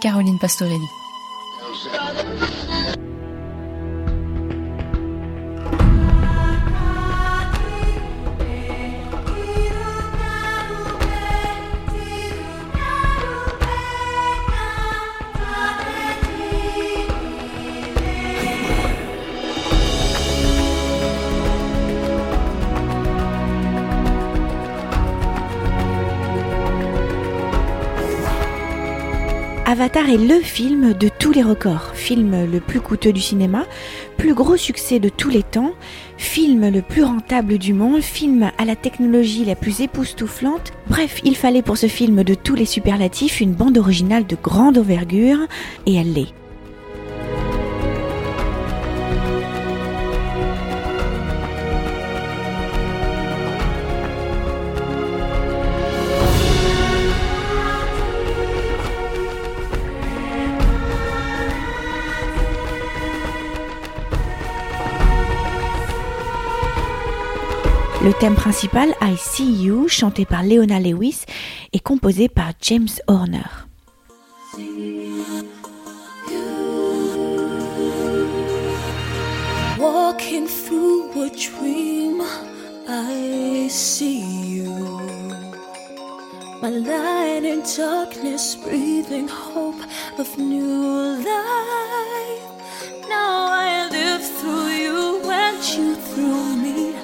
Caroline Pastorelli. Avatar est le film de tous les records. Film le plus coûteux du cinéma, plus gros succès de tous les temps, film le plus rentable du monde, film à la technologie la plus époustouflante. Bref, il fallait pour ce film de tous les superlatifs une bande originale de grande envergure, et elle l'est. Le thème principal, I See You, chanté par Leona Lewis, est composé par James Horner. Walking through a dream, I see you. My light in darkness, breathing hope of new life. Now I live through you and you through me,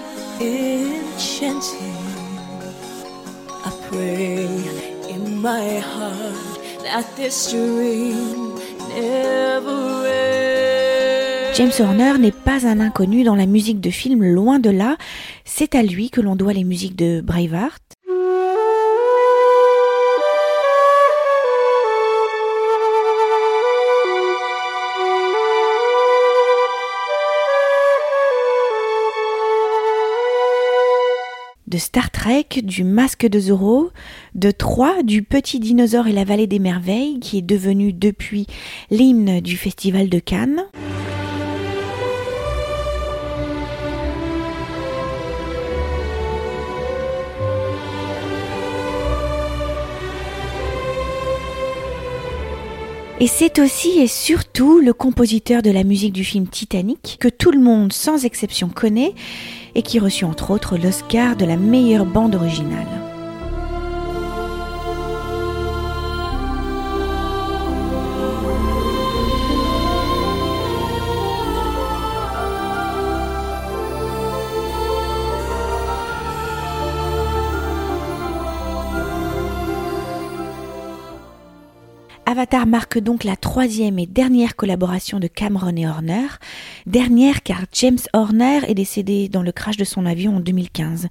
James Horner n'est pas un inconnu dans la musique de film, loin de là. C'est à lui que l'on doit les musiques de Braveheart, de Star Trek, du Masque de Zorro, de Troie, du Petit Dinosaure et la Vallée des Merveilles, qui est devenu depuis l'hymne du Festival de Cannes. Et c'est aussi et surtout le compositeur de la musique du film Titanic, que tout le monde sans exception connaît, et qui reçut entre autres l'Oscar de la meilleure bande originale. Avatar marque donc la troisième et dernière collaboration de Cameron et Horner. Dernière car James Horner est décédé dans le crash de son avion en 2015.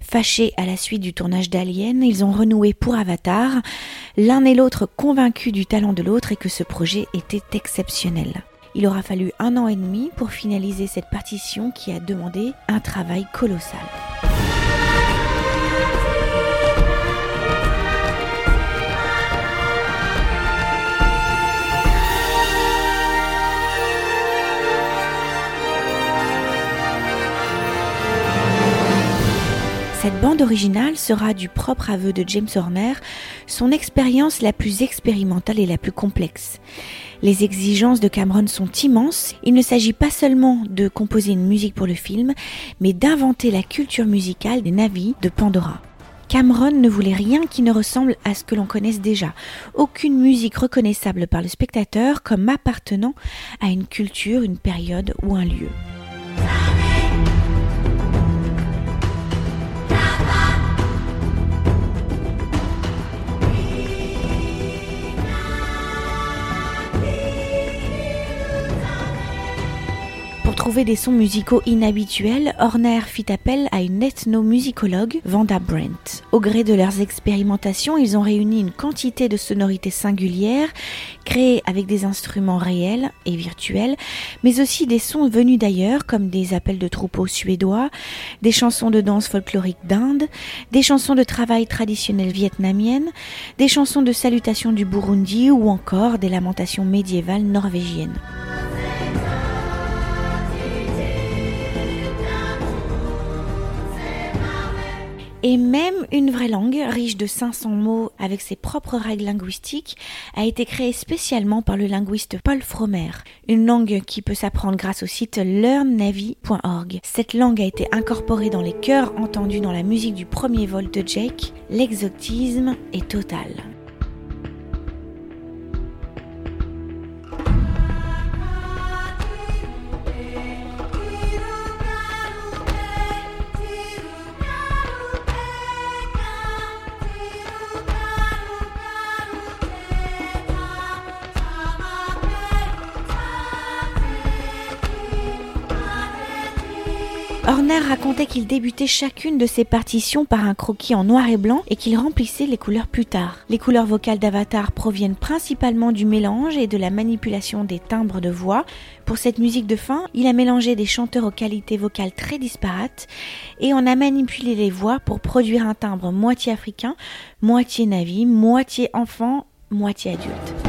Fâchés à la suite du tournage d'Alien, ils ont renoué pour Avatar, l'un et l'autre convaincus du talent de l'autre et que ce projet était exceptionnel. Il aura fallu un an et demi pour finaliser cette partition qui a demandé un travail colossal. Cette bande originale sera, du propre aveu de James Horner, son expérience la plus expérimentale et la plus complexe. Les exigences de Cameron sont immenses. Il ne s'agit pas seulement de composer une musique pour le film, mais d'inventer la culture musicale des navis de Pandora. Cameron ne voulait rien qui ne ressemble à ce que l'on connaisse déjà. Aucune musique reconnaissable par le spectateur comme appartenant à une culture, une période ou un lieu. Trouver des sons musicaux inhabituels, Horner fit appel à une ethnomusicologue, Vanda Brent. Au gré de leurs expérimentations, ils ont réuni une quantité de sonorités singulières, créées avec des instruments réels et virtuels, mais aussi des sons venus d'ailleurs, comme des appels de troupeaux suédois, des chansons de danse folklorique d'Inde, des chansons de travail traditionnelles vietnamiennes, des chansons de salutation du Burundi ou encore des lamentations médiévales norvégiennes. Et même une vraie langue, riche de 500 mots avec ses propres règles linguistiques, a été créée spécialement par le linguiste Paul Fromer. Une langue qui peut s'apprendre grâce au site learnnavy.org. Cette langue a été incorporée dans les chœurs entendus dans la musique du premier vol de Jake. L'exotisme est total. Horner racontait qu'il débutait chacune de ses partitions par un croquis en noir et blanc et qu'il remplissait les couleurs plus tard. Les couleurs vocales d'Avatar proviennent principalement du mélange et de la manipulation des timbres de voix. Pour cette musique de fin, il a mélangé des chanteurs aux qualités vocales très disparates et on a manipulé les voix pour produire un timbre moitié africain, moitié navi, moitié enfant, moitié adulte.